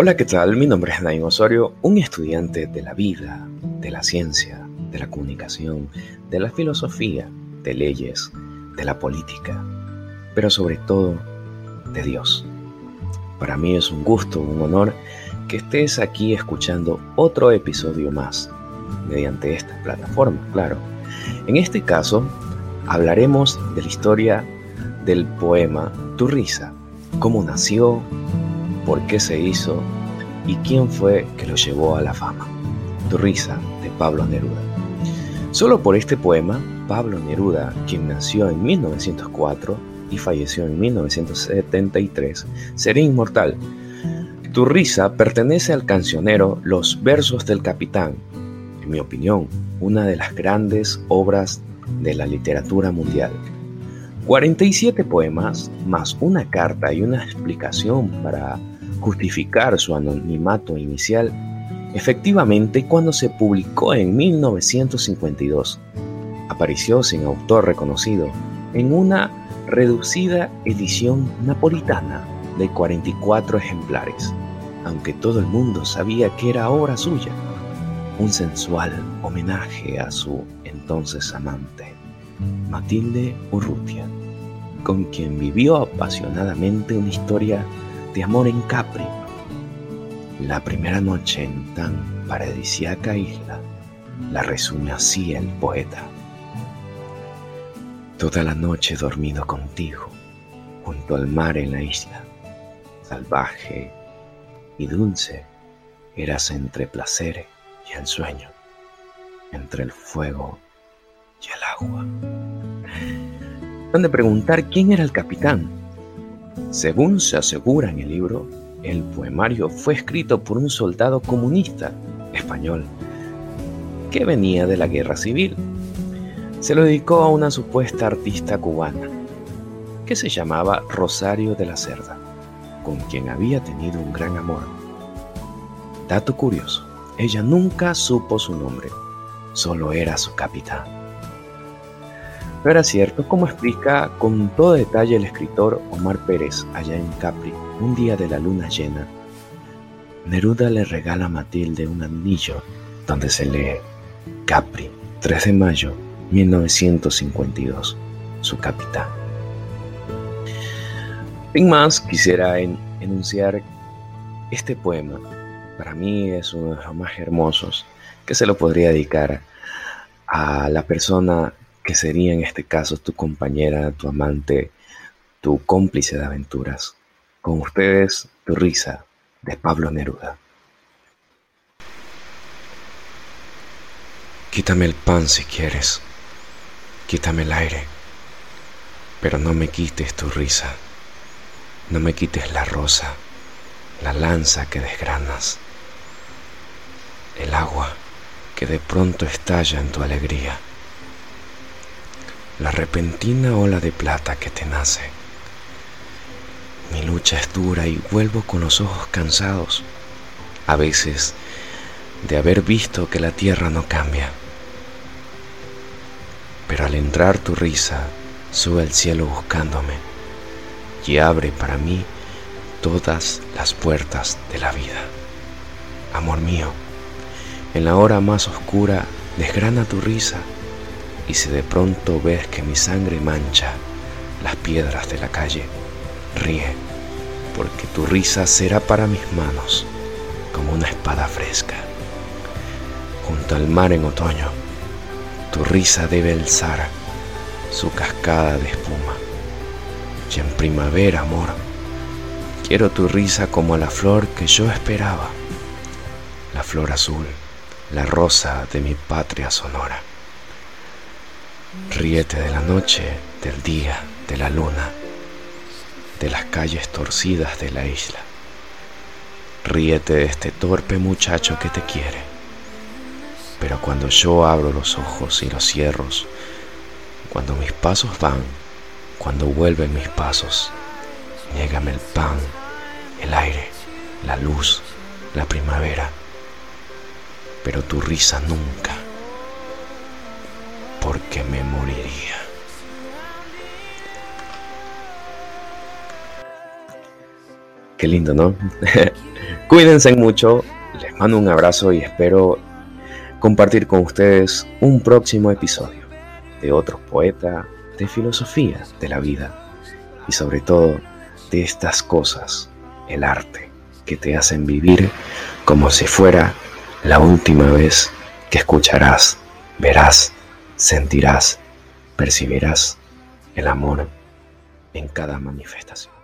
Hola, ¿qué tal? Mi nombre es Naim Osorio, un estudiante de la vida, de la ciencia, de la comunicación, de la filosofía, de leyes, de la política, pero sobre todo de Dios. Para mí es un gusto, un honor que estés aquí escuchando otro episodio más, mediante esta plataforma, claro. En este caso, hablaremos de la historia del poema Tu risa, cómo nació, por qué se hizo y quién fue que lo llevó a la fama. Tu risa, de Pablo Neruda. Solo por este poema, Pablo Neruda, quien nació en 1904 y falleció en 1973, sería inmortal. Tu risa pertenece al cancionero Los versos del capitán, en mi opinión, una de las grandes obras de la literatura mundial. 47 poemas, más una carta y una explicación para justificar su anonimato inicial, efectivamente cuando se publicó en 1952, apareció sin autor reconocido en una reducida edición napolitana de 44 ejemplares, aunque todo el mundo sabía que era obra suya, un sensual homenaje a su entonces amante, Matilde Urrutia, con quien vivió apasionadamente una historia de amor en Capri. La primera noche en tan paradisiaca isla la resume así el poeta. Toda la noche he dormido contigo, junto al mar en la isla, salvaje y dulce, eras entre placer y el sueño, entre el fuego y el agua. Han de preguntar quién era el capitán, según se asegura en el libro, el poemario fue escrito por un soldado comunista español que venía de la guerra civil. Se lo dedicó a una supuesta artista cubana que se llamaba Rosario de la Cerda, con quien había tenido un gran amor. Dato curioso, ella nunca supo su nombre, solo era su capitán. Era cierto, como explica con todo detalle el escritor Omar Pérez allá en Capri, un día de la luna llena. Neruda le regala a Matilde un anillo donde se lee Capri, 3 de mayo 1952, su capitán. Sin más, quisiera enunciar este poema. Para mí es uno de los más hermosos que se lo podría dedicar a la persona que sería en este caso tu compañera, tu amante, tu cómplice de aventuras. Con ustedes, tu risa de Pablo Neruda. Quítame el pan si quieres, quítame el aire, pero no me quites tu risa, no me quites la rosa, la lanza que desgranas, el agua que de pronto estalla en tu alegría la repentina ola de plata que te nace. Mi lucha es dura y vuelvo con los ojos cansados, a veces de haber visto que la tierra no cambia. Pero al entrar tu risa, sube el cielo buscándome y abre para mí todas las puertas de la vida. Amor mío, en la hora más oscura desgrana tu risa y si de pronto ves que mi sangre mancha las piedras de la calle, ríe, porque tu risa será para mis manos como una espada fresca. Junto al mar en otoño, tu risa debe alzar su cascada de espuma. Y en primavera, amor, quiero tu risa como la flor que yo esperaba, la flor azul, la rosa de mi patria sonora. Ríete de la noche, del día, de la luna, de las calles torcidas de la isla. Ríete de este torpe muchacho que te quiere. Pero cuando yo abro los ojos y los cierros, cuando mis pasos van, cuando vuelven mis pasos, niégame el pan, el aire, la luz, la primavera, pero tu risa nunca porque me moriría. Qué lindo, ¿no? Cuídense mucho, les mando un abrazo y espero compartir con ustedes un próximo episodio de otro poeta de filosofía de la vida y sobre todo de estas cosas, el arte, que te hacen vivir como si fuera la última vez que escucharás, verás, sentirás, percibirás el amor en cada manifestación.